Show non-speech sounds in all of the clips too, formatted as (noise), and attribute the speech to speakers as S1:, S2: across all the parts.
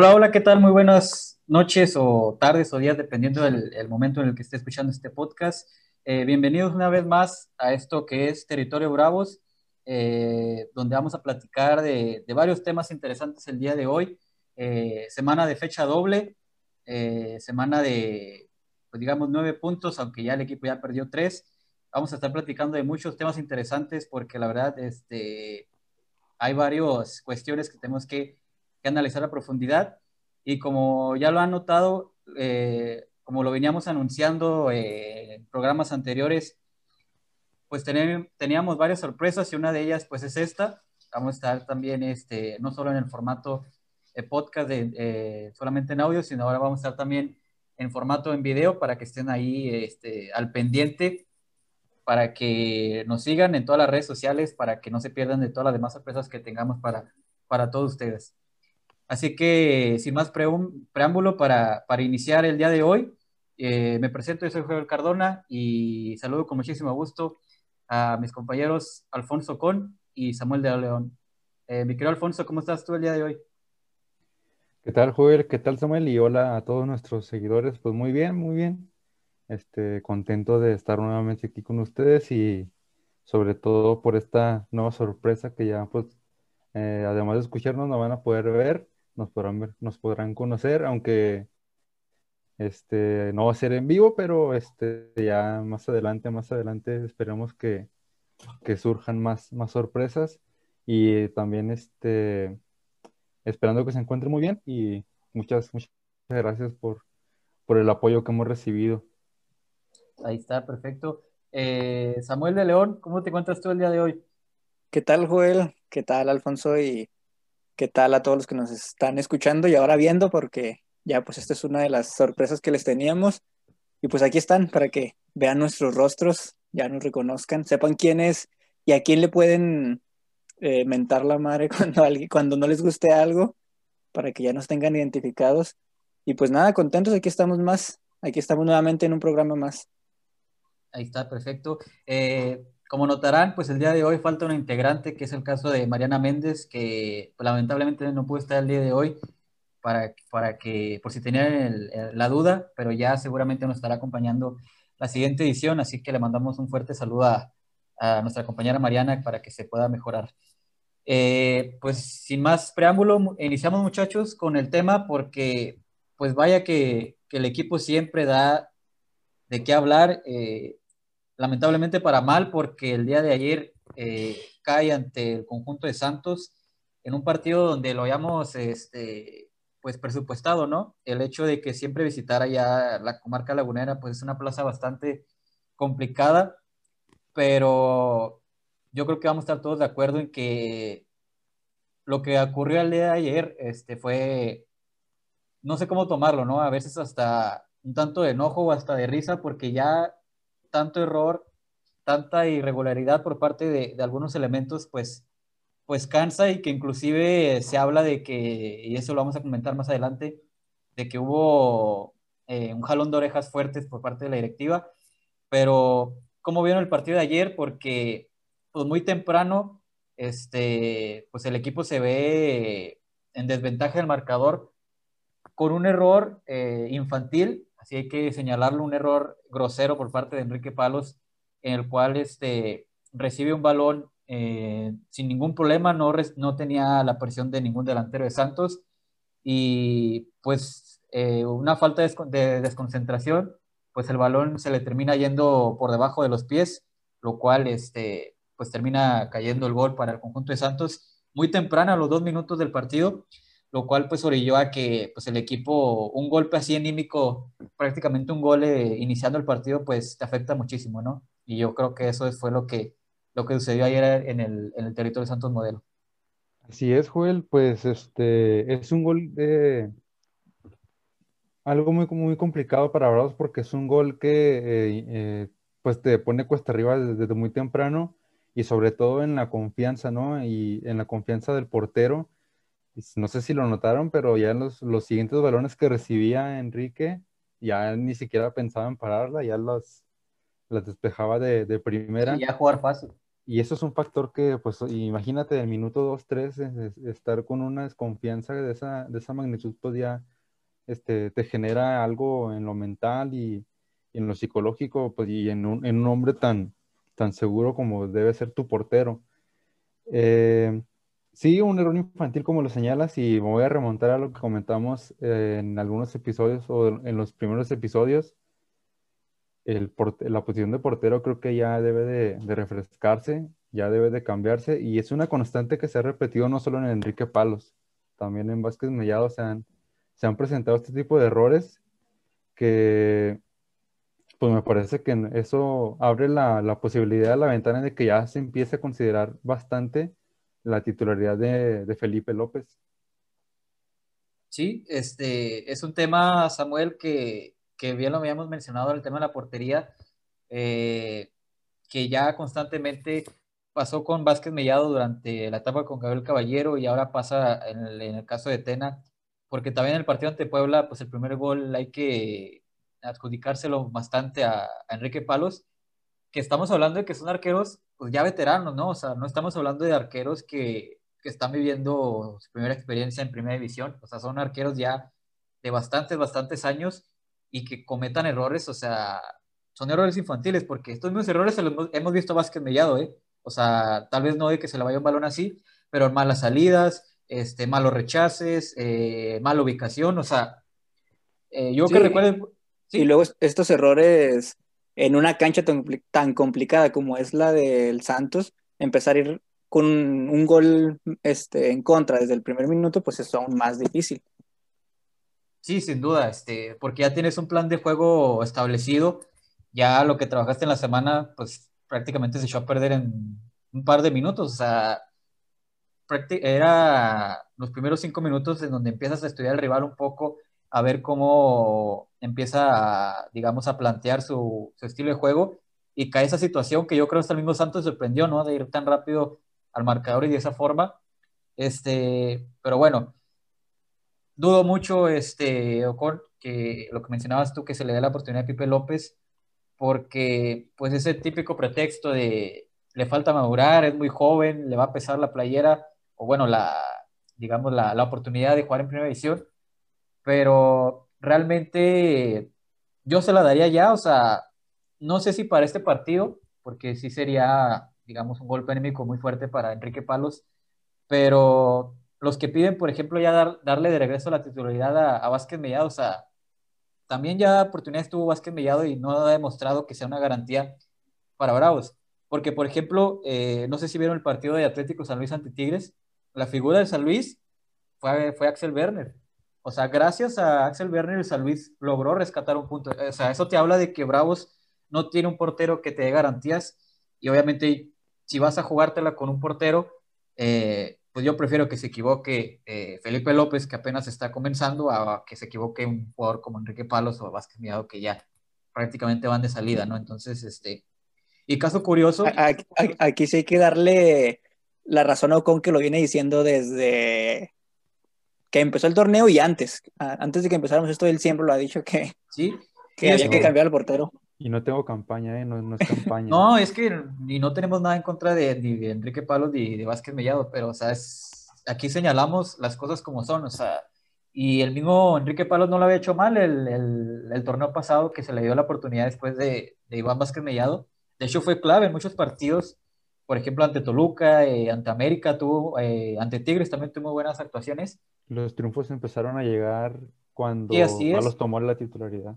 S1: Hola, hola, ¿qué tal? Muy buenas noches o tardes o días, dependiendo del momento en el que esté escuchando este podcast. Eh, bienvenidos una vez más a esto que es Territorio Bravos, eh, donde vamos a platicar de, varios temas interesantes el día de hoy. Eh, semana de fecha doble, semana de, pues digamos, nueve puntos, aunque ya el equipo ya perdió tres. Vamos a estar platicando de muchos temas interesantes porque la verdad este, hay varias cuestiones que tenemos que que analizar a profundidad. Y como ya lo han notado, eh, como lo veníamos anunciando eh, en programas anteriores, pues teníamos varias sorpresas y una de ellas pues es esta. Vamos a estar también este, no solo en el formato de podcast de, eh, solamente en audio, sino ahora vamos a estar también en formato en video para que estén ahí este, al pendiente, para que nos sigan en todas las redes sociales, para que no se pierdan de todas las demás sorpresas que tengamos para, para todos ustedes. Así que, sin más preámbulo, para, para, iniciar el día de hoy, eh, me presento, yo soy Joel Cardona y saludo con muchísimo gusto a mis compañeros Alfonso Con y Samuel de León. Eh, mi querido Alfonso, ¿cómo estás tú el día de hoy?
S2: ¿Qué tal, Joel? ¿Qué tal, Samuel? Y hola a todos nuestros seguidores. Pues muy bien, muy bien. Este, contento de estar nuevamente aquí con ustedes y sobre todo por esta nueva sorpresa que ya, pues, eh, además de escucharnos, nos van a poder ver nos podrán ver, nos podrán conocer, aunque este no va a ser en vivo, pero este ya más adelante, más adelante esperamos que, surjan más, más sorpresas y también este esperando que se encuentre muy bien y muchas, muchas gracias por, por el apoyo que hemos recibido.
S1: Ahí está, perfecto. Eh, Samuel de León, ¿cómo te encuentras tú el día de hoy?
S3: ¿Qué tal, Joel? ¿Qué tal, Alfonso? Y qué tal a todos los que nos están escuchando y ahora viendo, porque ya pues esta es una de las sorpresas que les teníamos. Y pues aquí están para que vean nuestros rostros, ya nos reconozcan, sepan quién es y a quién le pueden eh, mentar la madre (laughs) cuando, alguien, cuando no les guste algo, para que ya nos tengan identificados. Y pues nada, contentos, aquí estamos más, aquí estamos nuevamente en un programa más.
S1: Ahí está, perfecto. Eh, como notarán, pues el día de hoy falta un integrante, que es el caso de Mariana Méndez, que pues, lamentablemente no pudo estar el día de hoy para, para que, por si tenían la duda, pero ya seguramente nos estará acompañando la siguiente edición, así que le mandamos un fuerte saludo a, nuestra compañera Mariana para que se pueda mejorar. Eh, pues sin más preámbulo, iniciamos muchachos con el tema porque pues vaya que, que el equipo siempre da de qué hablar. Eh, lamentablemente para mal, porque el día de ayer eh, cae ante el conjunto de Santos en un partido donde lo habíamos este, pues presupuestado, ¿no? El hecho de que siempre visitara ya la comarca lagunera, pues es una plaza bastante complicada, pero yo creo que vamos a estar todos de acuerdo en que lo que ocurrió el día de ayer este, fue, no sé cómo tomarlo, ¿no? A veces hasta un tanto de enojo o hasta de risa, porque ya tanto error, tanta irregularidad por parte de, algunos elementos, pues, pues cansa y que inclusive se habla de que, y eso lo vamos a comentar más adelante, de que hubo eh, un jalón de orejas fuertes por parte de la directiva, pero ¿cómo vieron el partido de ayer? Porque pues muy temprano, este, pues el equipo se ve en desventaja del marcador con un error eh, infantil Así hay que señalarlo, un error grosero por parte de Enrique Palos, en el cual este, recibe un balón eh, sin ningún problema, no, no tenía la presión de ningún delantero de Santos y pues eh, una falta de, desconcentración, pues el balón se le termina yendo por debajo de los pies, lo cual este, pues termina cayendo el gol para el conjunto de Santos muy temprano, a los dos minutos del partido lo cual pues orilló a que pues el equipo, un golpe así anímico, prácticamente un gol eh, iniciando el partido, pues te afecta muchísimo, ¿no? Y yo creo que eso fue lo que, lo que sucedió ayer en el, en el territorio de Santos Modelo.
S2: Así es, Joel, pues este es un gol de algo muy, muy complicado para Bravos porque es un gol que eh, eh, pues te pone cuesta arriba desde, desde, muy temprano y sobre todo en la confianza, ¿no? Y en la confianza del portero no sé si lo notaron, pero ya los, los siguientes balones que recibía Enrique, ya ni siquiera pensaba en pararla, ya las, las despejaba de, de primera.
S1: Y ya jugar fácil.
S2: y eso es un factor que, pues, imagínate, del minuto 2, 3, estar con una desconfianza de esa, de esa magnitud, pues ya este, te genera algo en lo mental y, en lo psicológico, pues, y en un, en un, hombre tan, tan seguro como debe ser tu portero. Eh, sí, un error infantil como lo señalas, y me voy a remontar a lo que comentamos en algunos episodios o en los primeros episodios. La posición de portero creo que ya debe de, refrescarse, ya debe de cambiarse y es una constante que se ha repetido no solo en Enrique Palos, también en Vázquez Mellado. Se han, se han presentado este tipo de errores que pues me parece que eso abre la, la posibilidad, la ventana de que ya se empiece a considerar bastante la titularidad de, Felipe López.
S1: Sí, este es un tema, Samuel, que que bien lo habíamos mencionado, el tema de la portería, eh, que ya constantemente pasó con Vázquez Mellado durante la etapa con Gabriel Caballero y ahora pasa en el, caso de Tena, porque también en el partido ante Puebla, pues el primer gol hay que adjudicárselo bastante a, Enrique Palos, que estamos hablando de que son arqueros pues ya veteranos, ¿no? O sea, no estamos hablando de arqueros que, que están viviendo su primera experiencia en primera división, o sea, son arqueros ya de bastantes, bastantes años y que cometan errores, o sea, son errores infantiles, porque estos mismos errores se los hemos visto más que Mellado, ¿eh? O sea, tal vez no de que se le vaya un balón así, pero malas salidas, este, malos rechaces, eh, mala ubicación, o sea, eh, yo que recuerdo...
S3: Y luego estos errores en una cancha tan, tan, complicada como es la del Santos, empezar a ir con un gol este, en contra desde el primer minuto, pues es aún más difícil.
S1: Sí, sin duda, este, porque ya tienes un plan de juego establecido, ya lo que trabajaste en la semana, pues prácticamente se echó a perder en un par de minutos, o sea, era los primeros cinco minutos en donde empiezas a estudiar al rival un poco, a ver cómo empieza, digamos, a plantear su, su, estilo de juego, y cae esa situación que yo creo hasta el mismo Santos sorprendió, ¿no? De ir tan rápido al marcador y de esa forma, este, pero bueno, dudo mucho, este, Ocon, que lo que mencionabas tú, que se le dé la oportunidad a Pipe López, porque pues ese típico pretexto de le falta madurar, es muy joven, le va a pesar la playera, o bueno, la, digamos, la, la oportunidad de jugar en primera división, pero realmente yo se la daría ya, o sea, no sé si para este partido, porque sí sería, digamos, un golpe anímico muy fuerte para Enrique Palos, pero los que piden, por ejemplo, ya darle de regreso la titularidad a, Vázquez Mellado, o sea, también ya oportunidades tuvo Vázquez Mellado y no ha demostrado que sea una garantía para Bravos. Porque, por ejemplo, eh, no sé si vieron el partido de Atlético San Luis ante Tigres, la figura de San Luis fue, fue Axel Werner. O sea, gracias a Axel Werner, San Luis logró rescatar un punto. O sea, eso te habla de que Bravos no tiene un portero que te dé garantías. Y obviamente, si vas a jugártela con un portero, eh, pues yo prefiero que se equivoque eh, Felipe López, que apenas está comenzando, a que se equivoque un jugador como Enrique Palos o Vázquez Miado, que ya prácticamente van de salida, ¿no? Entonces, este, y caso curioso.
S3: Aquí, sí hay que darle la razón a Ocon que lo viene diciendo desde que empezó el torneo y antes. Antes de que empezáramos esto, él siempre lo ha dicho que,
S1: ¿Sí?
S3: que había que cambiar al portero.
S2: Y no tengo campaña, ¿eh? No, es (laughs) campaña.
S1: no, es que ni no tenemos nada en contra de, de Enrique Palos ni de Vázquez Mellado, pero, o sea, aquí señalamos las cosas como son, o sea, y el mismo Enrique Palos no lo había hecho mal el, el, el torneo pasado que se le dio la oportunidad después de, de, Iván Vázquez Mellado. De hecho, fue clave en muchos partidos, por ejemplo, ante Toluca, eh, ante América, tuvo, eh, ante Tigres también tuvo buenas actuaciones.
S2: Los triunfos empezaron a llegar cuando Palos tomó la titularidad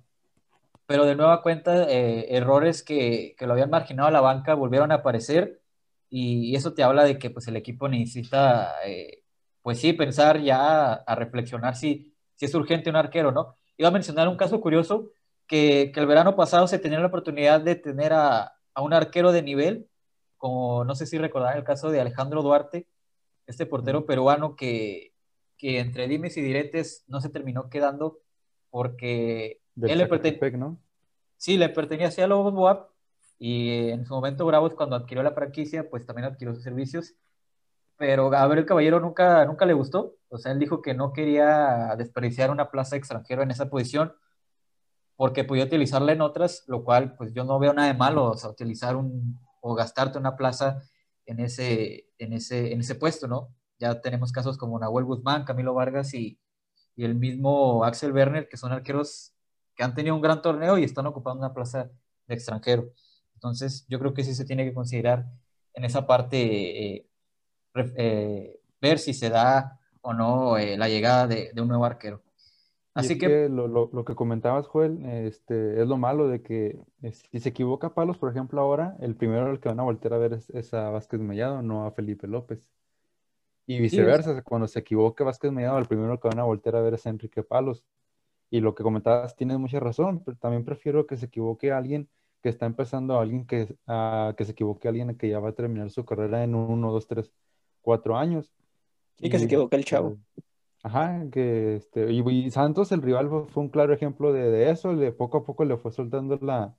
S1: pero de nueva cuenta, eh, errores que, que, lo habían marginado a la banca volvieron a aparecer y, eso te habla de que pues, el equipo necesita, eh, pues sí, pensar ya a reflexionar si, si es urgente un arquero, ¿no? Iba a mencionar un caso curioso que, que el verano pasado se tenía la oportunidad de tener a, a un arquero de nivel, como no sé si recordarán el caso de Alejandro Duarte, este portero peruano que, que entre dimes y diretes no se terminó quedando porque él le pertenecía, ¿no? Sí, le pertenecía a Lobos Boab y en su momento Bravos cuando adquirió la franquicia, pues también adquirió sus servicios. Pero Gabriel Caballero nunca, nunca le gustó. O sea, él dijo que no quería desperdiciar una plaza extranjera en esa posición porque podía utilizarla en otras, lo cual pues yo no veo nada de malo, o sea, utilizar un o gastarte una plaza en ese, en ese, en ese puesto, ¿no? Ya tenemos casos como Nahuel Guzmán, Camilo Vargas y, y el mismo Axel Werner, que son arqueros que han tenido un gran torneo y están ocupando una plaza de extranjero. Entonces, yo creo que sí se tiene que considerar en esa parte eh, eh, ver si se da o no eh, la llegada de, un nuevo arquero.
S2: Así que, lo, que comentabas, Joel, este, es lo malo de que si se equivoca Palos, por ejemplo, ahora, el primero al que van a voltear a ver es, a Vázquez Mellado, no a Felipe López. Y viceversa, cuando se equivoque Vázquez Mellado, el primero que van a voltear a ver es Enrique Palos. Y lo que comentabas, tienes mucha razón, pero también prefiero que se equivoque alguien que está empezando, alguien que, que se equivoque alguien que ya va a terminar su carrera en uno, dos, tres, cuatro años.
S3: Y, que se equivoque el chavo.
S2: Este, ajá, que este, y, Santos, el rival, fue, un claro ejemplo de, eso, le, poco a poco le fue soltando la,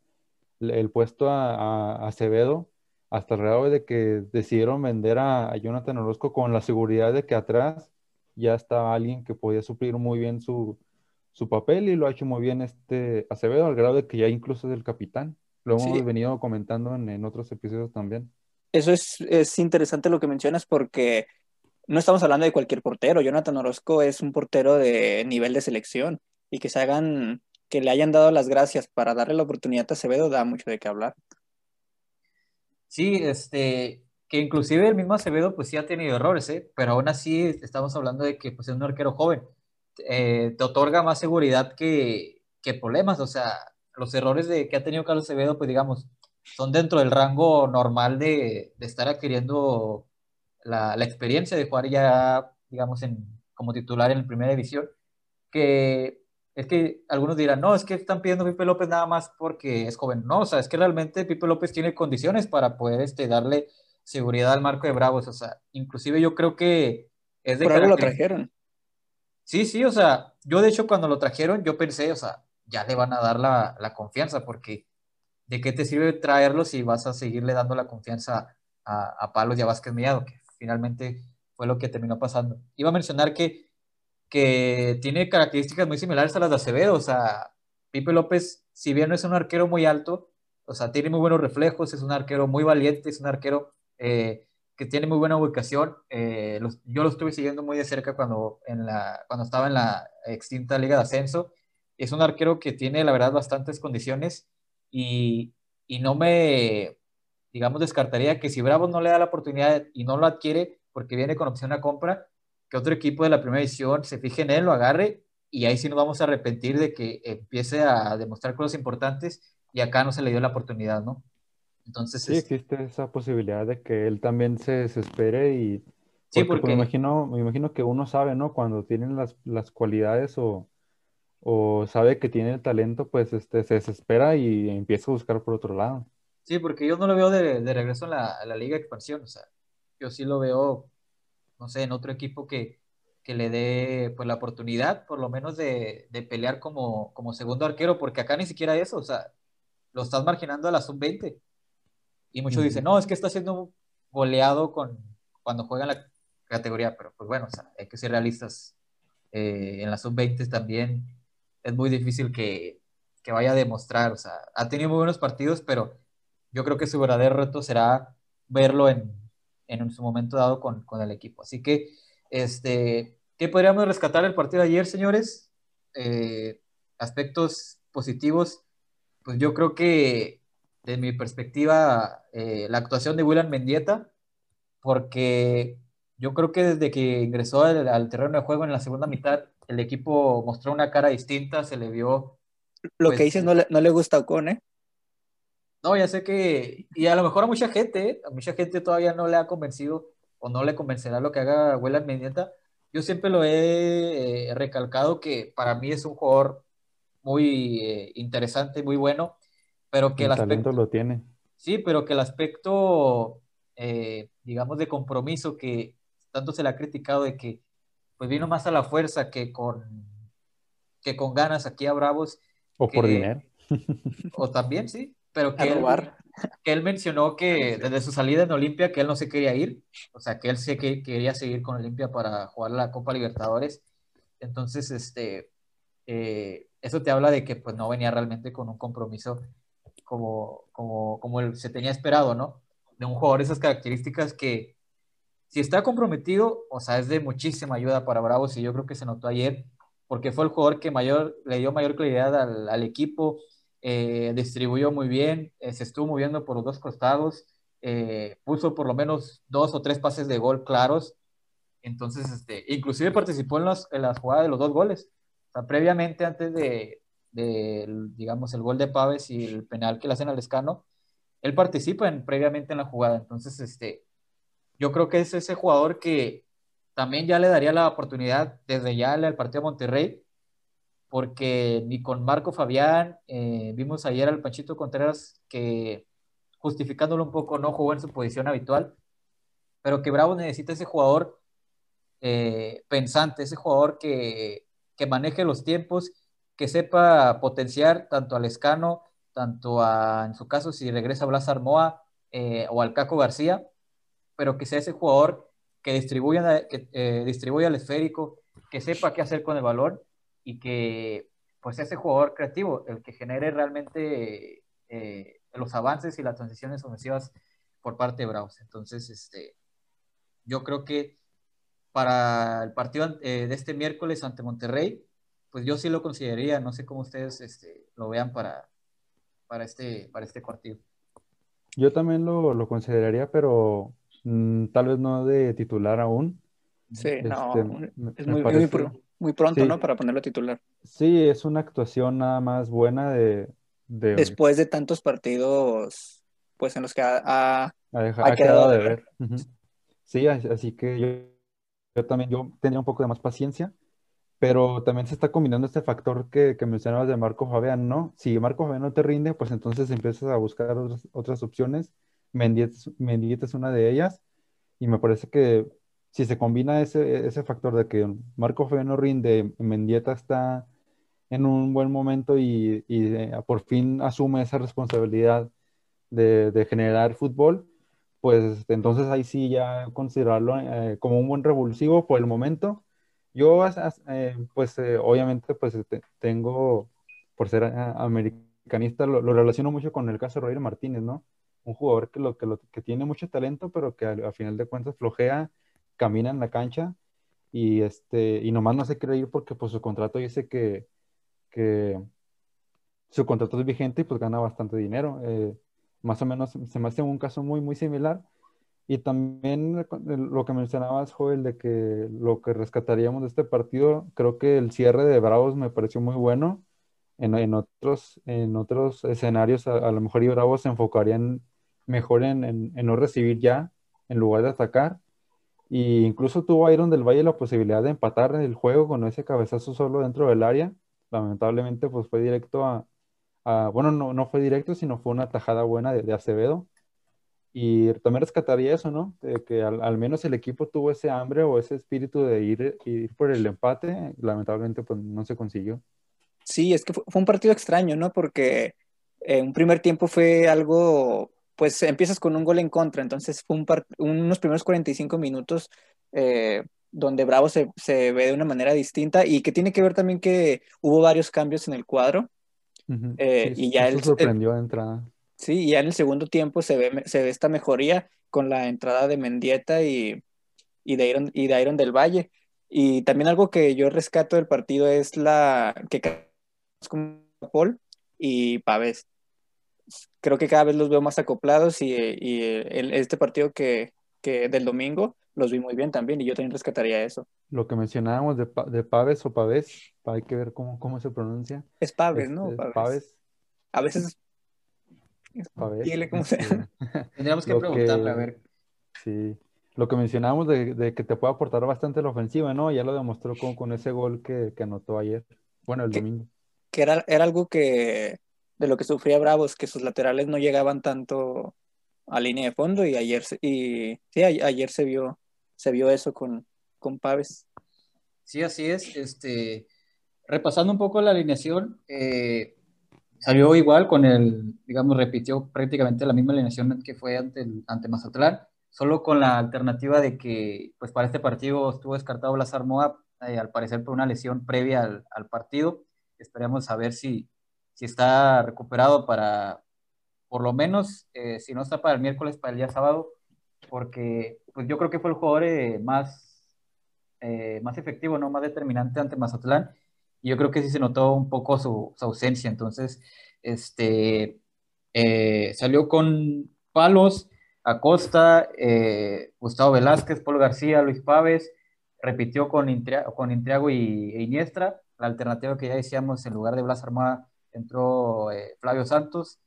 S2: el puesto a, Acevedo, hasta el grado de que decidieron vender a, Jonathan Orozco con la seguridad de que atrás ya estaba alguien que podía suplir muy bien su, su papel y lo ha hecho muy bien este Acevedo, al grado de que ya incluso es el capitán. Lo hemos venido comentando en, otros episodios también.
S3: Eso es, es interesante lo que mencionas porque no estamos hablando de cualquier portero. Jonathan Orozco es un portero de nivel de selección y que se hagan, que le hayan dado las gracias para darle la oportunidad a Acevedo da mucho de qué hablar.
S1: Sí, este, que inclusive el mismo Acevedo pues sí ha tenido errores, ¿eh? pero aún así estamos hablando de que pues, es un arquero joven. Eh, te otorga más seguridad que, que problemas, o sea, los errores de, que ha tenido Carlos Acevedo, pues digamos, son dentro del rango normal de, de estar adquiriendo la, la, experiencia de jugar ya, digamos, en, como titular en la primera división, que es que algunos dirán, no, es que están pidiendo a Pipe López nada más porque es joven. No, o sea, es que realmente Pipe López tiene condiciones para poder este, darle seguridad al marco de Bravos. O sea, inclusive yo creo que
S3: es de... Por algo lo trajeron.
S1: Sí, sí, o sea, yo de hecho cuando lo trajeron, yo pensé, o sea, ya le van a dar la, la confianza, porque ¿de qué te sirve traerlo si vas a seguirle dando la confianza a, a Palos y a Vázquez que finalmente fue lo que terminó pasando? Iba a mencionar que, que tiene características muy similares a las de Acevedo, o sea, Pipe López, si bien no es un arquero muy alto, o sea, tiene muy buenos reflejos, es un arquero muy valiente, es un arquero eh, que tiene muy buena ubicación. Eh, yo lo estuve siguiendo muy de cerca cuando, en la, cuando estaba en la extinta Liga de Ascenso es un arquero que tiene, la verdad, bastantes condiciones y, y no me, digamos, descartaría que si Bravo no le da la oportunidad y no lo adquiere porque viene con opción a compra, que otro equipo de la primera edición se fije en él, lo agarre y ahí sí nos vamos a arrepentir de que empiece a demostrar cosas importantes y acá no se le dio la oportunidad, ¿no?
S2: Entonces, sí, existe esa posibilidad de que él también se desespere y... sí, pues, porque... me, imagino, me imagino que uno sabe, ¿no? Cuando tienen las, las cualidades o, o sabe que tiene el talento, pues este, se desespera y empieza a buscar por otro lado.
S1: Sí, porque yo no lo veo de, regreso en la, la, Liga de Expansión, o sea, yo sí lo veo, no sé, en otro equipo que, que le dé pues la oportunidad, por lo menos de, de, pelear como, como segundo arquero, porque acá ni siquiera eso, o sea, lo estás marginando a la sub-20. Y muchos dicen, no, es que está siendo goleado con, cuando juega en la categoría, pero pues bueno, o sea, hay que ser realistas. Eh, en la sub-20 también es muy difícil que, que, vaya a demostrar. O sea, ha tenido muy buenos partidos, pero yo creo que su verdadero reto será verlo en, en su momento dado con, con, el equipo. Así que, este, ¿qué podríamos rescatar del partido de ayer, señores? Eh, aspectos positivos, pues yo creo que, de mi perspectiva, eh, la actuación de William Mendieta, porque yo creo que desde que ingresó al, terreno de juego en la segunda mitad, el equipo mostró una cara distinta, se le vio...
S3: Lo que pues, dices no le, no le gusta a Ocon, ¿eh?
S1: No, ya sé que, y a lo mejor a mucha gente, ¿eh? a mucha gente todavía no le ha convencido o no le convencerá lo que haga William Mendieta. Yo siempre lo he eh, recalcado que para mí es un jugador muy eh, interesante, muy bueno, pero que
S2: el, aspecto lo tiene.
S1: Sí, pero que el aspecto, digamos, de compromiso que tanto se le ha criticado de que pues vino más a la fuerza que con, que con ganas aquí a Bravos.
S2: O por dinero.
S1: O también, sí, pero que él, que él, mencionó que (laughs) desde su salida en Olimpia que él no se quería ir, o sea, que él sí que quería seguir con Olimpia para jugar la Copa Libertadores. Entonces, este, eh, eso te habla de que pues no venía realmente con un compromiso como, como, como se tenía esperado, ¿no? de un jugador de esas características que si está comprometido, o sea, es de muchísima ayuda para Bravos y yo creo que se notó ayer porque fue el jugador que mayor, le dio mayor claridad al, al equipo, eh, distribuyó muy bien, eh, se estuvo moviendo por los dos costados, eh, puso por lo menos dos o tres pases de gol claros, entonces, este, inclusive participó en, los, en las jugadas de los dos goles. Previamente, antes de, de, digamos, el gol de Paves y el penal que le hacen al escano, él participa en, previamente en la jugada. Entonces, este, yo creo que es ese jugador que también ya le daría la oportunidad desde ya al partido de Monterrey, porque ni con Marco Fabián, eh, vimos ayer al Panchito Contreras que justificándolo un poco no jugó en su posición habitual, pero que Bravo necesita ese jugador eh, pensante, ese jugador que, que maneje los tiempos, que sepa potenciar tanto al Escano, tanto a, en su caso, si regresa Blas Armoa eh, o al Caco García, pero que sea ese jugador que distribuya, que, distribuya el esférico, que sepa qué hacer con el balón y que pues ese jugador creativo, el que genere realmente eh, los avances y las transiciones ofensivas por parte de Bravos. Entonces, este, yo creo que para el partido eh, de este miércoles ante Monterrey, pues yo sí lo consideraría, no sé cómo ustedes este, lo vean para, para, este, para este partido.
S2: Yo también lo, lo consideraría, pero mm, tal vez no de titular aún.
S3: Sí, este, no, es muy, muy, muy, pronto, ¿no? Para ponerlo titular.
S2: Sí, es una actuación nada más buena de... de...
S3: Después de tantos partidos, pues en los que ha, ha,
S2: ha, ha quedado, de ver. Uh -huh. Sí, así que yo yo también yo tendría un poco de más paciencia, pero también se está combinando este factor que, que mencionabas de Marco Fabián, ¿no? Si Marco Fabián no te rinde, pues entonces empiezas a buscar otras, otras opciones. Mendieta es una de ellas, y me parece que si se combina ese, ese factor de que Marco Fabián no rinde, Mendieta está en un buen momento y, y eh, por fin asume esa responsabilidad de, de generar fútbol, pues entonces ahí sí ya considerarlo eh, como un buen revulsivo por el momento. Yo, eh, pues eh, obviamente, pues este, tengo, por ser americanista, lo, lo, relaciono mucho con el caso de Roger Martínez, ¿no? Un jugador que, lo, que, lo, que tiene mucho talento, pero que a, a, final de cuentas flojea, camina en la cancha y, este, y nomás no se quiere ir porque pues su contrato dice que, que su contrato es vigente y pues gana bastante dinero. Eh, más o menos se me hace un caso muy, muy similar. Y también lo que mencionabas, Joel, de que lo que rescataríamos de este partido, creo que el cierre de Bravos me pareció muy bueno. En, en otros, en otros escenarios, a, lo mejor y Bravos se enfocarían mejor en, en, en, no recibir ya, en lugar de atacar. Y incluso tuvo Iron del Valle la posibilidad de empatar el juego con ese cabezazo solo dentro del área. Lamentablemente, pues fue directo a, bueno, no, no, fue directo, sino fue una tajada buena de, Acevedo. Y también rescataría eso, ¿no? Que al, menos el equipo tuvo ese hambre o ese espíritu de ir, ir por el empate. Lamentablemente, pues no se consiguió.
S3: Sí, es que fue, un partido extraño, ¿no? Porque en un primer tiempo fue algo, pues empiezas con un gol en contra, entonces fue un unos primeros 45 minutos eh, donde Bravo se, se ve de una manera distinta y que tiene que ver también que hubo varios cambios en el cuadro
S2: Uh -huh. eh, sí, y ya él sorprendió de entrada.
S3: Sí, ya en el segundo tiempo se ve, se ve esta mejoría con la entrada de Mendieta y, y, de Iron, y de Iron del Valle. Y también algo que yo rescato del partido es la que Paul y Pavés. Creo que cada vez los veo más acoplados y, y el, este partido que, que del domingo los vi muy bien también y yo también rescataría eso.
S2: Lo que mencionábamos de, de Paves o Pavés, hay que ver cómo, cómo se pronuncia.
S3: Es Paves, ¿no?
S2: Es, Paves. Paves.
S3: A veces
S2: es Paves.
S3: Dile cómo sea. (laughs)
S1: Tendríamos que preguntarle, a ver.
S2: Sí. Lo que mencionábamos de, de, que te puede aportar bastante la ofensiva, ¿no? Ya lo demostró con, con ese gol que, que anotó ayer. Bueno, el
S3: que,
S2: domingo.
S3: Que era, era algo que de lo que sufría Bravos, que sus laterales no llegaban tanto a línea de fondo y ayer y sí, ayer se vio se vio eso con, con Paves.
S1: Sí, así es. Este, repasando un poco la alineación, eh, salió igual con el, digamos, repitió prácticamente la misma alineación que fue ante, el, ante Mazatlán, solo con la alternativa de que, pues para este partido estuvo descartado Blas Moab, eh, al parecer por una lesión previa al, al partido. Esperemos saber si, está recuperado para, por lo menos, eh, si no está para el miércoles, para el día sábado, porque pues yo creo que fue el jugador eh, más, eh, más efectivo, ¿no? más determinante ante Mazatlán. Y yo creo que sí se notó un poco su, su ausencia. Entonces, este, salió con palos, Acosta, Gustavo Velázquez, Paul García, Luis Paves, repitió con, con Intriago y e Iniestra, la alternativa que ya decíamos, en lugar de Blas Armada entró eh, Flavio Santos.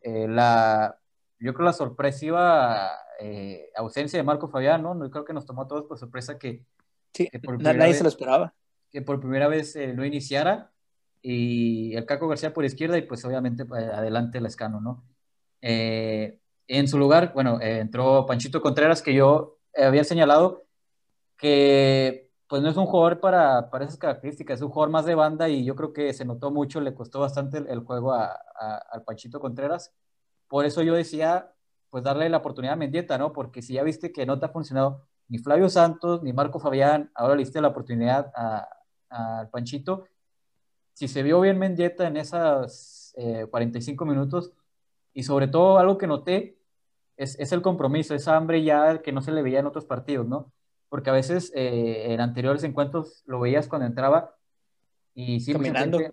S1: Eh, la, yo creo la sorpresiva eh, ausencia de Marco Fabián, ¿no? Creo que nos tomó a todos por sorpresa que,
S3: sí, nadie se lo esperaba.
S1: Que por primera vez no iniciara y el Caco García por izquierda y pues obviamente adelante el escano, ¿no? en su lugar, bueno, entró Panchito Contreras que yo había señalado que pues no es un jugador para, para esas características, es un jugador más de banda y yo creo que se notó mucho, le costó bastante el, juego a, al Panchito Contreras. Por eso yo decía, pues darle la oportunidad a Mendieta, ¿no? Porque si ya viste que no te ha funcionado ni Flavio Santos, ni Marco Fabián, ahora le diste la oportunidad al Panchito. Si se vio bien Mendieta en esas 45 eh, minutos, y sobre todo algo que noté, es, es el compromiso, esa hambre ya que no se le veía en otros partidos, ¿no? Porque a veces eh, en anteriores encuentros lo veías cuando entraba y
S3: simplemente...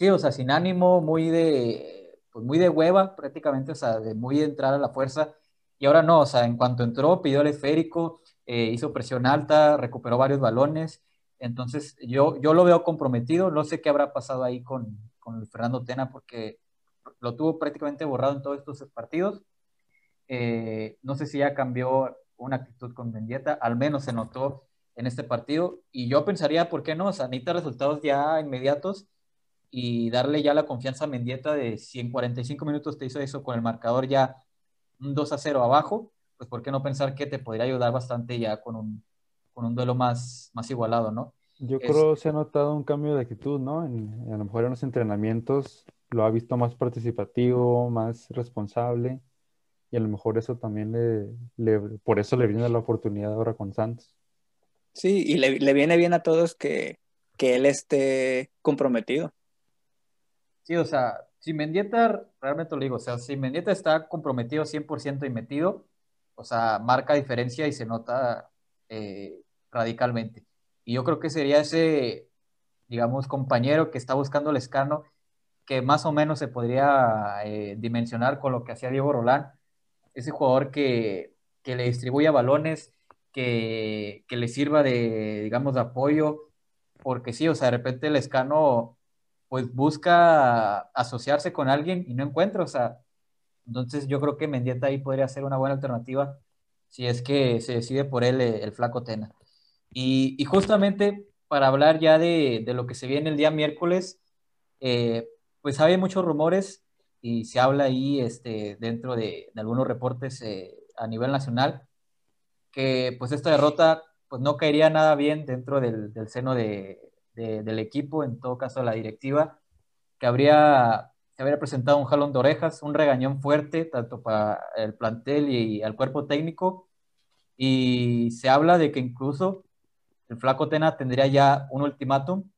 S1: Sí, o sea, sin ánimo, muy de, pues muy de hueva prácticamente, o sea, de muy de entrar a la fuerza. Y ahora no, o sea, en cuanto entró, pidió el esférico, eh, hizo presión alta, recuperó varios balones. Entonces, yo, yo lo veo comprometido. No sé qué habrá pasado ahí con, con Fernando Tena, porque lo tuvo prácticamente borrado en todos estos partidos. Eh, no sé si ya cambió una actitud con Mendieta, al menos se notó en este partido. Y yo pensaría, ¿por qué no? O sea, necesita resultados ya inmediatos y darle ya la confianza a Mendieta de si en 45 minutos te hizo eso con el marcador ya un 2 a 0 abajo, pues ¿por qué no pensar que te podría ayudar bastante ya con un, con un duelo más, más igualado, ¿no?
S2: Yo creo que se ha notado un cambio de actitud, ¿no? En, a lo mejor en los entrenamientos lo ha visto más participativo, más responsable y a lo mejor eso también le, por eso le viene la oportunidad ahora con Santos.
S3: Sí, y le, viene bien a todos que, él esté comprometido.
S1: Sí, o sea, si Mendieta, realmente lo digo, o sea, si Mendieta está comprometido 100% y metido, o sea, marca diferencia y se nota eh, radicalmente. Y yo creo que sería ese, digamos, compañero que está buscando el escano, que más o menos se podría eh, dimensionar con lo que hacía Diego Rolán, ese jugador que, le distribuya balones, que, le sirva de, digamos, de apoyo, porque sí, o sea, de repente el escano pues busca asociarse con alguien y no encuentra, o sea, entonces yo creo que Mendieta ahí podría ser una buena alternativa si es que se decide por él eh, el, flaco Tena. Y, justamente para hablar ya de, lo que se viene el día miércoles, eh, pues hay muchos rumores y se habla ahí este, dentro de, algunos reportes eh, a nivel nacional que pues esta derrota pues no caería nada bien dentro del, seno de, del equipo, en todo caso la directiva, que habría, se habría presentado un jalón de orejas, un regañón fuerte tanto para el plantel y, al cuerpo técnico y se habla de que incluso el Flaco Tena tendría ya un ultimátum,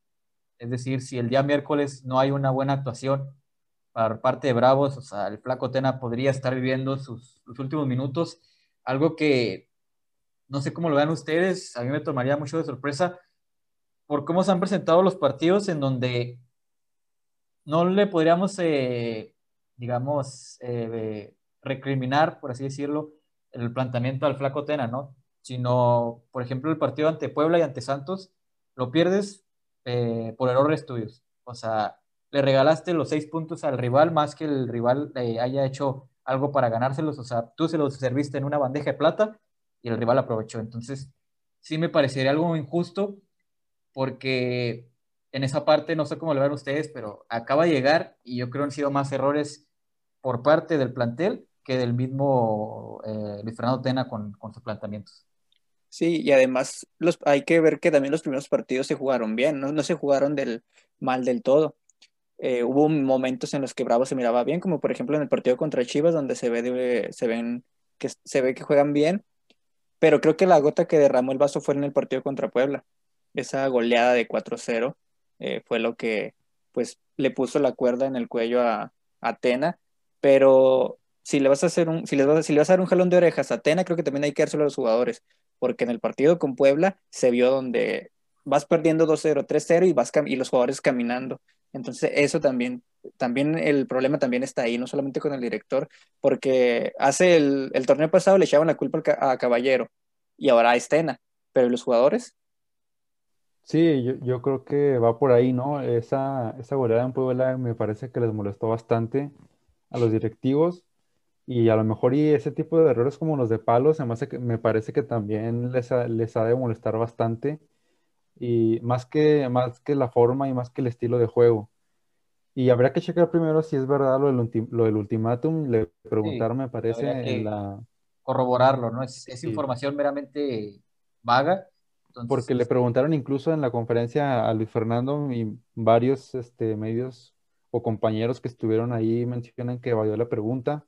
S1: es decir, si el día miércoles no hay una buena actuación por parte de Bravos, o sea, el Flaco Tena podría estar viviendo sus últimos minutos, algo que no sé cómo lo vean ustedes, a mí me tomaría mucho de sorpresa por cómo se han presentado los partidos en donde no le podríamos, eh, digamos, eh, recriminar, por así decirlo, el planteamiento al Flaco Tena, ¿no? Sino, por ejemplo, el partido ante Puebla y ante Santos, lo pierdes eh, por errores tuyos. O sea, le regalaste los seis puntos al rival más que el rival eh, haya hecho algo para ganárselos, o sea, tú se los serviste en una bandeja de plata y el rival aprovechó. Entonces, sí me parecería algo injusto porque en esa parte, no sé cómo lo ven ustedes, pero acaba de llegar y yo creo han sido más errores por parte del plantel que del mismo eh, Luis Fernando Tena con, sus planteamientos.
S3: Sí, y además hay que ver que también los primeros partidos se jugaron bien, no, no se jugaron del mal del todo. Eh, hubo momentos en los que Bravo se miraba bien, como por ejemplo en el partido contra Chivas, donde se ve, se ven que se ve que juegan bien, pero creo que la gota que derramó el vaso fue en el partido contra Puebla. Esa goleada de 4-0 eh, fue lo que pues le puso la cuerda en el cuello a, Atena pero si le vas a hacer un, si le vas, si le vas a dar un jalón de orejas a Tena, creo que también hay que dárselo a los jugadores, porque en el partido con Puebla se vio donde vas perdiendo 2-0, 3-0 y, vas y los jugadores caminando. Entonces, eso también, también el problema también está ahí, no solamente con el director, porque hace el, el torneo pasado le echaban la culpa a Caballero y ahora es Tena, pero los jugadores?
S2: Sí, yo, yo, creo que va por ahí, ¿no? Esa, esa goleada en Puebla me parece que les molestó bastante a los directivos y a lo mejor y ese tipo de errores como los de palos, además me parece que también les ha, les ha de molestar bastante y más que, más que la forma y más que el estilo de juego. Y habría que checar primero si es verdad lo del, lo del ultimátum, le preguntaron, me parece, en la...
S1: Corroborarlo, ¿no? Es, es información meramente vaga
S2: porque le preguntaron incluso en la conferencia a Luis Fernando y varios este, medios o compañeros que estuvieron ahí mencionan que valió la pregunta,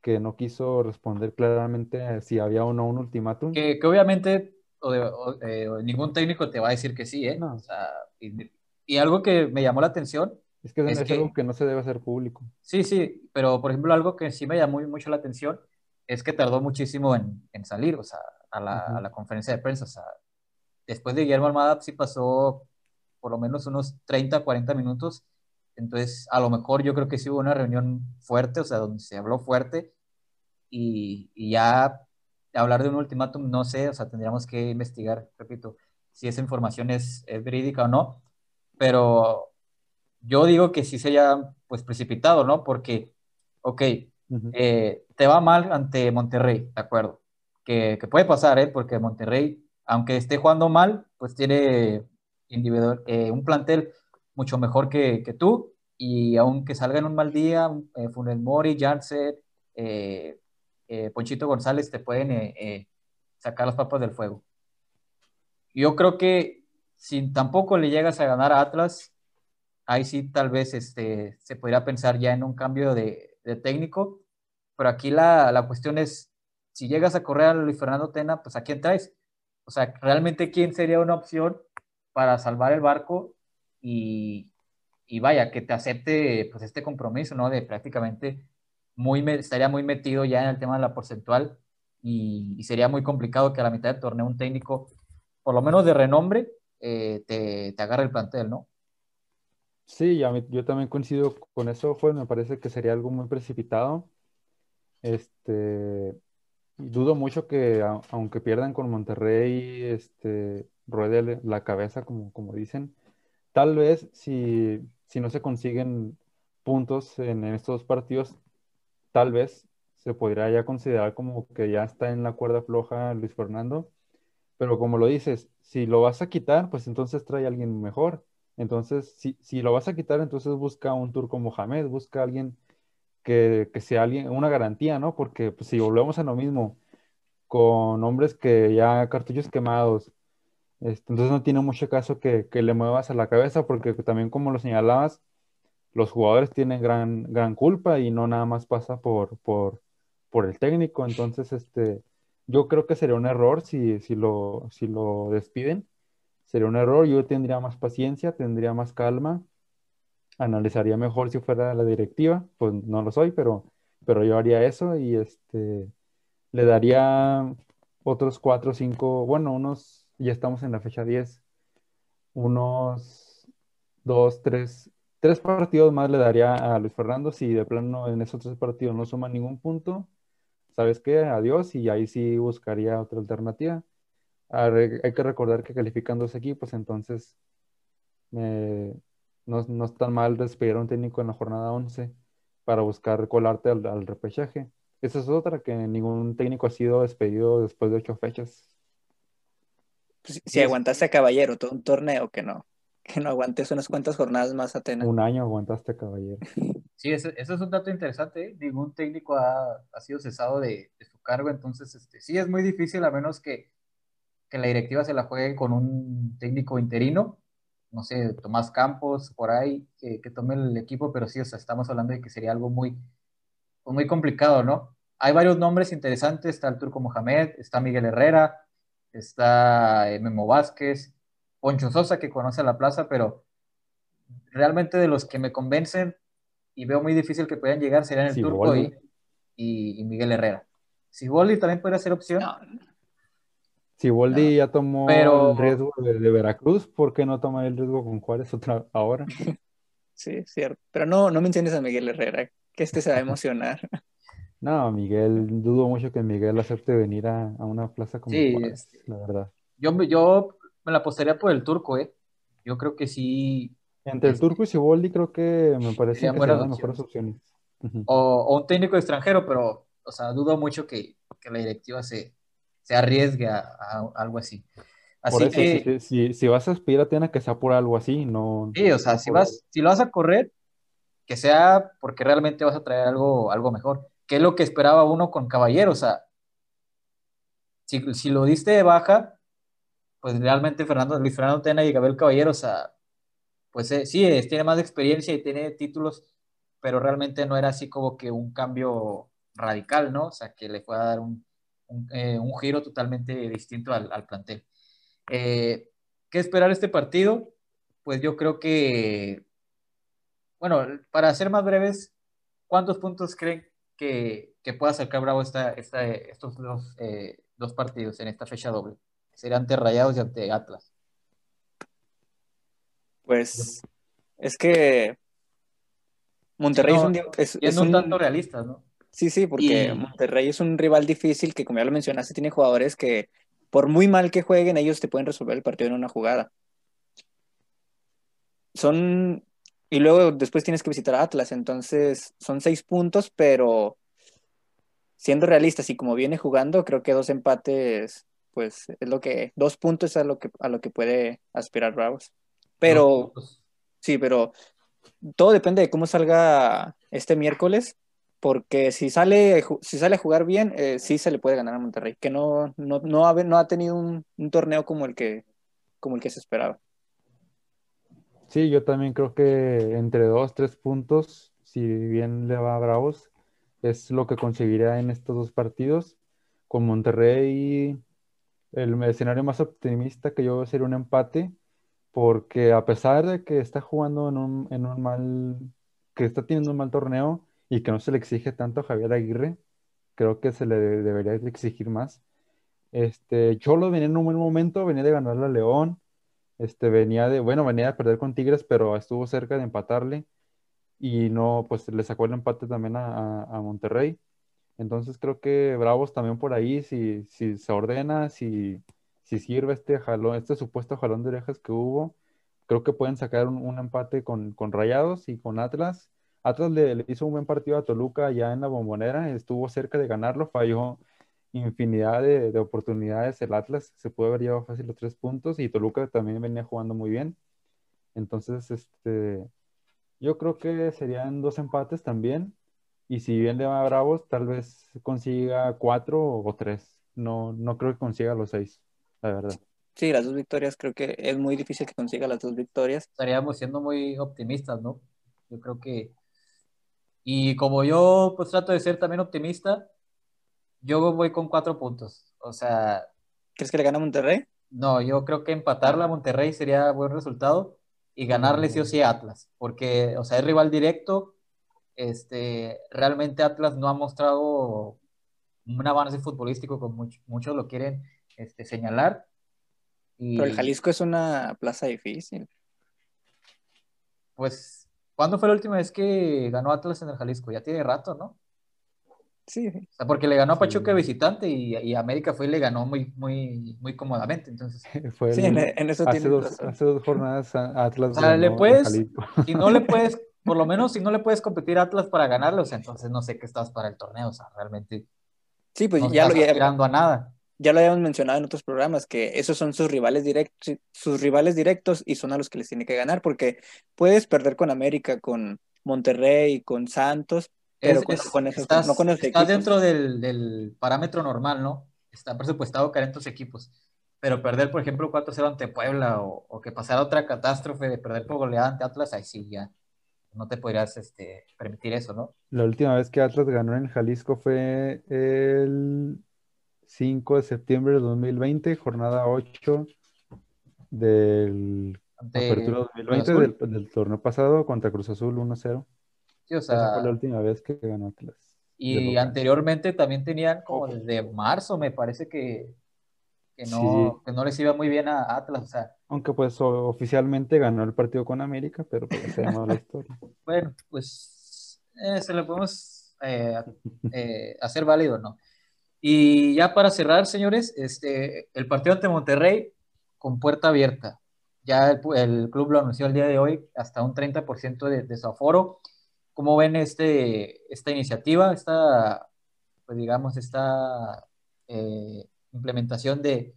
S2: que no quiso responder claramente si había o no un ultimátum.
S1: Que, obviamente eh, ningún técnico te va a decir que sí, ¿eh? y, algo que me llamó la atención.
S2: Es que es, algo que no se debe hacer público.
S1: Sí, sí, pero por ejemplo algo que sí me llamó mucho la atención es que tardó muchísimo en, en salir, o sea, a la, a la, conferencia de prensa, o sea, después de Guillermo Almada sí pasó por lo menos unos 30, 40 minutos. Entonces, a lo mejor yo creo que sí hubo una reunión fuerte, o sea, donde se habló fuerte y, y ya hablar de un ultimátum, no sé, o sea, tendríamos que investigar, repito, si esa información es, verídica o no, pero yo digo que sí sería pues precipitado, ¿no? Porque, ok, eh, te va mal ante Monterrey, ¿de acuerdo? Que, que puede pasar, ¿eh? Porque Monterrey aunque esté jugando mal, pues tiene individual, eh, un plantel mucho mejor que, que, tú y aunque salga en un mal día, eh, Funes Mori, Janssen, eh, eh, Ponchito González te pueden sacar las papas del fuego. Yo creo que si tampoco le llegas a ganar a Atlas, ahí sí tal vez este, se podría pensar ya en un cambio de, de técnico, pero aquí la, la, cuestión es, si llegas a correr a Luis Fernando Tena, pues ¿a quién traes? O sea, realmente quién sería una opción para salvar el barco y, y vaya, que te acepte pues este compromiso, ¿no? De prácticamente muy, estaría muy metido ya en el tema de la porcentual y, sería muy complicado que a la mitad del torneo un técnico, por lo menos de renombre, eh, te, te agarre el plantel, ¿no?
S2: Sí, yo también coincido con eso, pues me parece que sería algo muy precipitado. Este, dudo mucho que aunque pierdan con Monterrey, este, ruede la cabeza, como, como dicen. Tal vez si, si no se consiguen puntos en, estos partidos, tal vez se podría ya considerar como que ya está en la cuerda floja Luis Fernando. Pero como lo dices, si lo vas a quitar, pues entonces trae a alguien mejor. Entonces, si, si lo vas a quitar, entonces busca un turco Mohamed, busca alguien que, sea alguien, una garantía, ¿no? Porque pues, si volvemos a lo mismo, con hombres que ya cartuchos quemados, este, entonces no tiene mucho caso que, le muevas a la cabeza, porque también como lo señalabas, los jugadores tienen gran, gran culpa y no nada más pasa por, por, por el técnico. Entonces, este, yo creo que sería un error si, si, lo, si lo despiden. Sería un error, yo tendría más paciencia, tendría más calma analizaría mejor si fuera la directiva, pues no lo soy, pero, pero yo haría eso y este, le daría otros cuatro o cinco, bueno, unos, ya estamos en la fecha 10, unos dos, tres, tres partidos más le daría a Luis Fernando si de plano en esos tres partidos no suma ningún punto, ¿sabes qué? Adiós y ahí sí buscaría otra alternativa. Hay que recordar que califican dos equipos, entonces me, no, no es tan mal despedir a un técnico en la jornada 11 para buscar colarte al, repechaje. Esa es otra, que ningún técnico ha sido despedido después de ocho fechas.
S3: Pues, si aguantaste a Caballero todo un torneo, que no, que no aguantes unas cuantas jornadas más Atenas.
S2: Un año aguantaste Caballero. (laughs)
S1: Sí, eso es un dato interesante. ¿eh? Ningún técnico ha, ha sido cesado de, de, su cargo, entonces este, sí es muy difícil, a menos que, que la directiva se la juegue con un técnico interino no sé, Tomás Campos, por ahí, que, tome el equipo, pero sí, o sea, estamos hablando de que sería algo muy, muy complicado, ¿no? Hay varios nombres interesantes, está el Turco Mohamed, está Miguel Herrera, está eh, Memo Vázquez, Poncho Sosa, que conoce la plaza, pero realmente de los que me convencen y veo muy difícil que puedan llegar serían el Turco y, y, Miguel Herrera. Siboldi también puede ser opción. No.
S2: Siboldi ya tomó el riesgo de, Veracruz, ¿por qué no toma el riesgo con Juárez otra ahora? (laughs)
S3: Sí, cierto. Pero no, no menciones a Miguel Herrera, que este se va a emocionar. (laughs)
S2: No, Miguel, dudo mucho que Miguel acepte venir a, una plaza como sí, Juárez, la verdad.
S1: Yo, yo me la apostaría por el turco, ¿eh? Yo creo que sí.
S2: Entre el turco y Siboldi creo que me parece que serían las mejores opciones.
S1: o, un técnico extranjero, pero, o sea, dudo mucho que, la directiva se, se arriesgue a, algo así. Así
S2: que... Si, vas a aspirar, tiene que ser por algo así, no...
S1: Sí, o sea, si, vas, si lo vas a correr, que sea porque realmente vas a traer algo, algo mejor. Que es lo que esperaba uno con Caballero, o sea, si, si lo diste de baja, pues realmente Fernando, Luis Fernando Tena y Gabriel Caballero, o sea, pues eh, sí, tiene más experiencia y tiene títulos, pero realmente no era así como que un cambio radical, ¿no? O sea, que le fue a dar un, eh, giro totalmente distinto al, plantel. Eh, ¿Qué esperar este partido? Pues yo creo que, bueno, para ser más breves, ¿cuántos puntos creen que, pueda sacar Bravo esta, estos dos, dos partidos en esta fecha doble? Sería ante Rayados y ante Atlas.
S3: Pues es que Monterrey es un,
S1: es, un, tanto realista, ¿no?
S3: Sí, sí, porque Monterrey es un rival difícil que, como ya lo mencionaste, tiene jugadores que, por muy mal que jueguen, ellos te pueden resolver el partido en una jugada. Son. Y luego después tienes que visitar a Atlas, entonces son seis puntos, pero siendo realistas y como viene jugando, creo que dos empates pues es lo que, dos puntos es a lo que, a lo que puede aspirar Bravos. Pero, sí, pero todo depende de cómo salga este miércoles, porque si sale, si sale a jugar bien, eh, sí se le puede ganar a Monterrey, que no, no, no, ha, no ha tenido un, torneo como el, que, como el que se esperaba.
S2: Sí, yo también creo que entre dos, tres puntos, si bien le va a Bravos, es lo que conseguirá en estos dos partidos. Con Monterrey el escenario más optimista que yo veo sería un empate, porque a pesar de que está jugando en un, en un mal, que está teniendo un mal torneo y que no se le exige tanto a Javier Aguirre, creo que se le debería exigir más. Este, Cholo venía en un buen momento, venía de ganarle a León, este, venía de, bueno, venía de perder con Tigres, pero estuvo cerca de empatarle y no, pues le sacó el empate también a, a Monterrey. Entonces creo que Bravos también por ahí, si, si se ordena, si, si sirve este jalón, este supuesto jalón de orejas que hubo, creo que pueden sacar un, empate con, con, Rayados y con Atlas. Atlas le, hizo un buen partido a Toluca ya en la bombonera, estuvo cerca de ganarlo, falló infinidad de, de, oportunidades el Atlas, se puede haber llevado fácil los tres puntos y Toluca también venía jugando muy bien. Entonces, este, yo creo que serían dos empates también. Y si bien a Bravos, tal vez consiga cuatro o tres. No, no creo que consiga los seis, la verdad.
S3: Sí, las dos victorias creo que es muy difícil que consiga las dos victorias.
S1: Estaríamos siendo muy optimistas, ¿no? Yo creo que... Y como yo pues trato de ser también optimista, yo voy con cuatro puntos. O sea...
S3: ¿Crees que le gana a Monterrey?
S1: No, yo creo que empatarla a Monterrey sería buen resultado y ganarle sí o sí a Atlas, porque, o sea, es rival directo, este, realmente Atlas no ha mostrado un avance futbolístico como muchos lo quieren este, señalar.
S3: Pero el Jalisco es una plaza difícil.
S1: Pues, ¿cuándo fue la última vez que ganó Atlas en el Jalisco? Ya tiene rato, ¿no?
S3: Sí.
S1: O sea, porque le ganó a Pachuca visitante y, América fue y le ganó muy, muy, muy cómodamente. Entonces, (laughs)
S3: sí, en, eso
S2: hace, dos, hace dos jornadas Atlas.
S1: O sea, le puedes, si no le puedes (laughs) por lo menos (laughs) si no le puedes competir a Atlas para ganarlos, entonces no sé qué estás para el torneo, o sea, realmente.
S3: Sí, pues ya lo
S1: estás a nada.
S3: Ya lo habíamos mencionado en otros programas que esos son sus rivales directos, sus rivales directos y son a los que les tiene que ganar porque puedes perder con América, con Monterrey, con Santos, pero con,
S1: estás, no con estás dentro del, del, parámetro normal, ¿no? Está presupuestado caer en tus equipos. Pero perder, por ejemplo, 4-0 ante Puebla o, o, que pasara otra catástrofe de perder por goleada ante Atlas, ahí sí ya no te podrías este, permitir eso, ¿no?
S2: La última vez que Atlas ganó en Jalisco fue el 5 de septiembre de 2020, jornada 8 del Apertura 2020 del, torneo pasado contra Cruz Azul 1-0. Esa fue la última vez que ganó Atlas.
S1: Y anteriormente también tenían como desde marzo, me parece que, que, no, que no les iba muy bien a Atlas. O sea,
S2: Aunque pues oficialmente ganó el partido con América, pero pues se llama la historia. (laughs)
S1: Bueno, pues eh, se lo podemos eh, eh, hacer válido, ¿no? Y ya para cerrar, señores, este, el partido ante Monterrey con puerta abierta. Ya el, club lo anunció el día de hoy, hasta un 30% de, de su aforo. ¿Cómo ven este, esta iniciativa, esta, pues digamos, esta implementación de,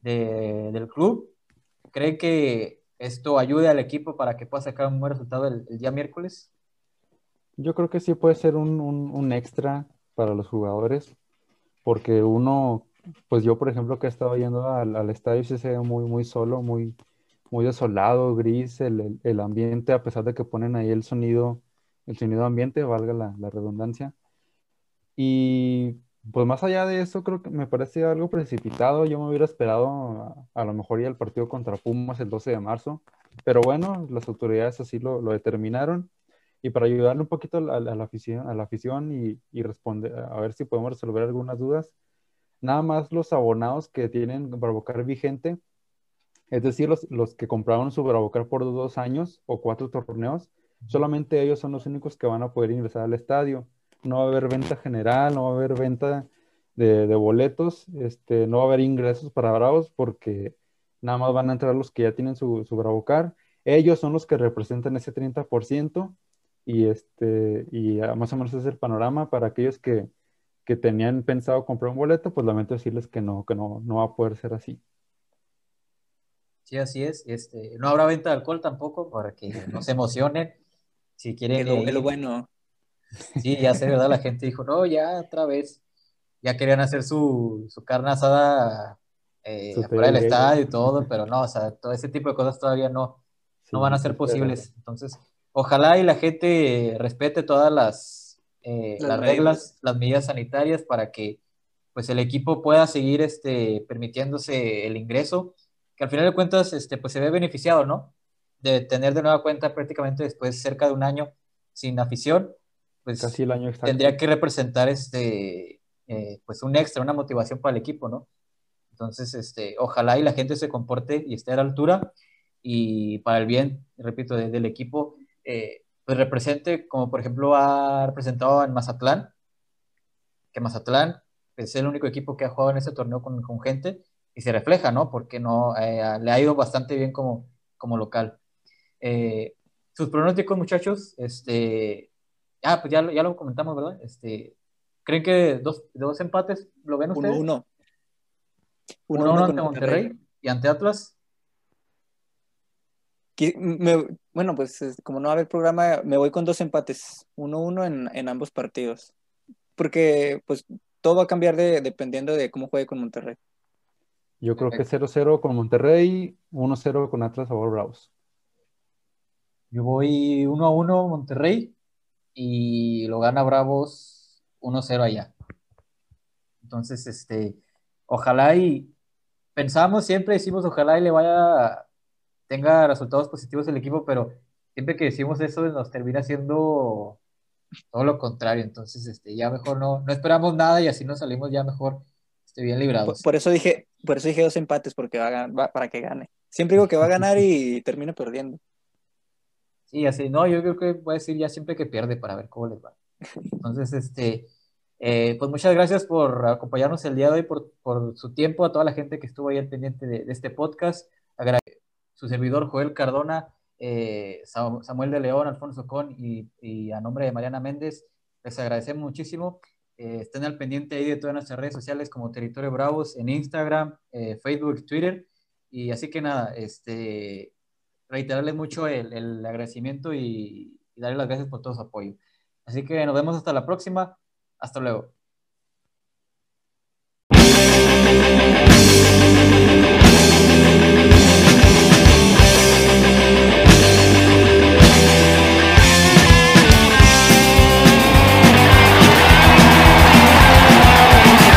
S1: del club? ¿Cree que esto ayude al equipo para que pueda sacar un buen resultado el, día miércoles?
S2: Yo creo que sí puede ser un, un, extra para los jugadores, porque uno, pues yo por ejemplo que he estado yendo al, al estadio se ve muy, muy solo, muy, muy desolado, gris, el, el, ambiente, a pesar de que ponen ahí el sonido el sonido ambiente, valga la, redundancia. Y pues más allá de eso, creo que me parece algo precipitado. Yo me hubiera esperado a, lo mejor ya el partido contra Pumas el 12 de marzo. Pero bueno, las autoridades así lo, determinaron. Y para ayudarle un poquito a, la, afición, a la afición y, y, responder, a ver si podemos resolver algunas dudas, nada más los abonados que tienen Bravocar vigente, es decir, los, los que compraron su Bravocar por dos años o cuatro torneos, solamente ellos son los únicos que van a poder ingresar al estadio. No va a haber venta general, no va a haber venta de, boletos, este, no va a haber ingresos para Bravos porque nada más van a entrar los que ya tienen su, su Bravocar. Ellos son los que representan ese 30% y, este, y más o menos ese es el panorama para aquellos que, que tenían pensado comprar un boleto, pues lamento decirles que no, que no, no va a poder ser así.
S1: Sí, así es. Este, no habrá venta de alcohol tampoco para que no se emocionen. Si quieren.
S3: Es lo, bueno.
S1: Sí, ya sé, ¿verdad? La gente dijo, no, ya otra vez. Ya querían hacer su, su carne asada eh, del estadio y todo, pero no, o sea, todo ese tipo de cosas todavía no, no van a ser posibles. Entonces, ojalá y la gente respete todas las, eh, las, reglas, las medidas sanitarias para que pues el equipo pueda seguir este, permitiéndose el ingreso, que al final de cuentas este, pues se ve beneficiado, ¿no? de tener de nueva cuenta prácticamente después cerca de un año sin afición, pues
S2: Casi el año
S1: tendría que representar este, eh, pues un extra, una motivación para el equipo, ¿no? Entonces, este, ojalá y la gente se comporte y esté a la altura y para el bien, repito, del equipo, eh, pues represente, como por ejemplo ha representado en Mazatlán, que Mazatlán es el único equipo que ha jugado en ese torneo con, con gente y se refleja, ¿no? Porque no, eh, le ha ido bastante bien como, como local. Eh, sus pronósticos, muchachos, este, ah, pues ya, ya lo comentamos, ¿verdad? Este, ¿Creen que dos, dos empates lo ven ustedes?
S3: Uno,
S1: uno. Uno, uno ante Monterrey. y ante Atlas.
S3: bueno, pues como no va a haber programa, me voy con dos empates, uno uno en, en ambos partidos. Porque pues todo va a cambiar de, dependiendo de cómo juegue con Monterrey.
S2: Yo creo que 0-0 con Monterrey, 1-0 con Atlas favor Bravos.
S1: Yo voy 1-1 Monterrey y lo gana Bravos 1-0 allá. Entonces, este, ojalá y pensamos siempre, decimos ojalá y le vaya, tenga resultados positivos el equipo, pero siempre que decimos eso nos termina siendo todo lo contrario. Entonces, este, ya mejor no, no esperamos nada y así nos salimos ya mejor bien librados.
S3: Por, eso dije, por eso dije dos empates, porque va, para que gane. Siempre digo que va a ganar y termina perdiendo.
S1: Sí, así, no, yo creo que voy a decir ya siempre que pierde para ver cómo les va. Entonces, este, eh, pues muchas gracias por acompañarnos el día de hoy, por, por, su tiempo, a toda la gente que estuvo ahí al pendiente de, este podcast. su servidor Joel Cardona, eh, Samuel de León, Alfonso Con y, a nombre de Mariana Méndez, les agradecemos muchísimo. Eh, estén al pendiente ahí de todas nuestras redes sociales como Territorio Bravos en Instagram, Facebook, Twitter. Y así que nada, este, reiterarles mucho el, el agradecimiento y, y darles las gracias por todo su apoyo. Así que nos vemos hasta la próxima. Hasta luego.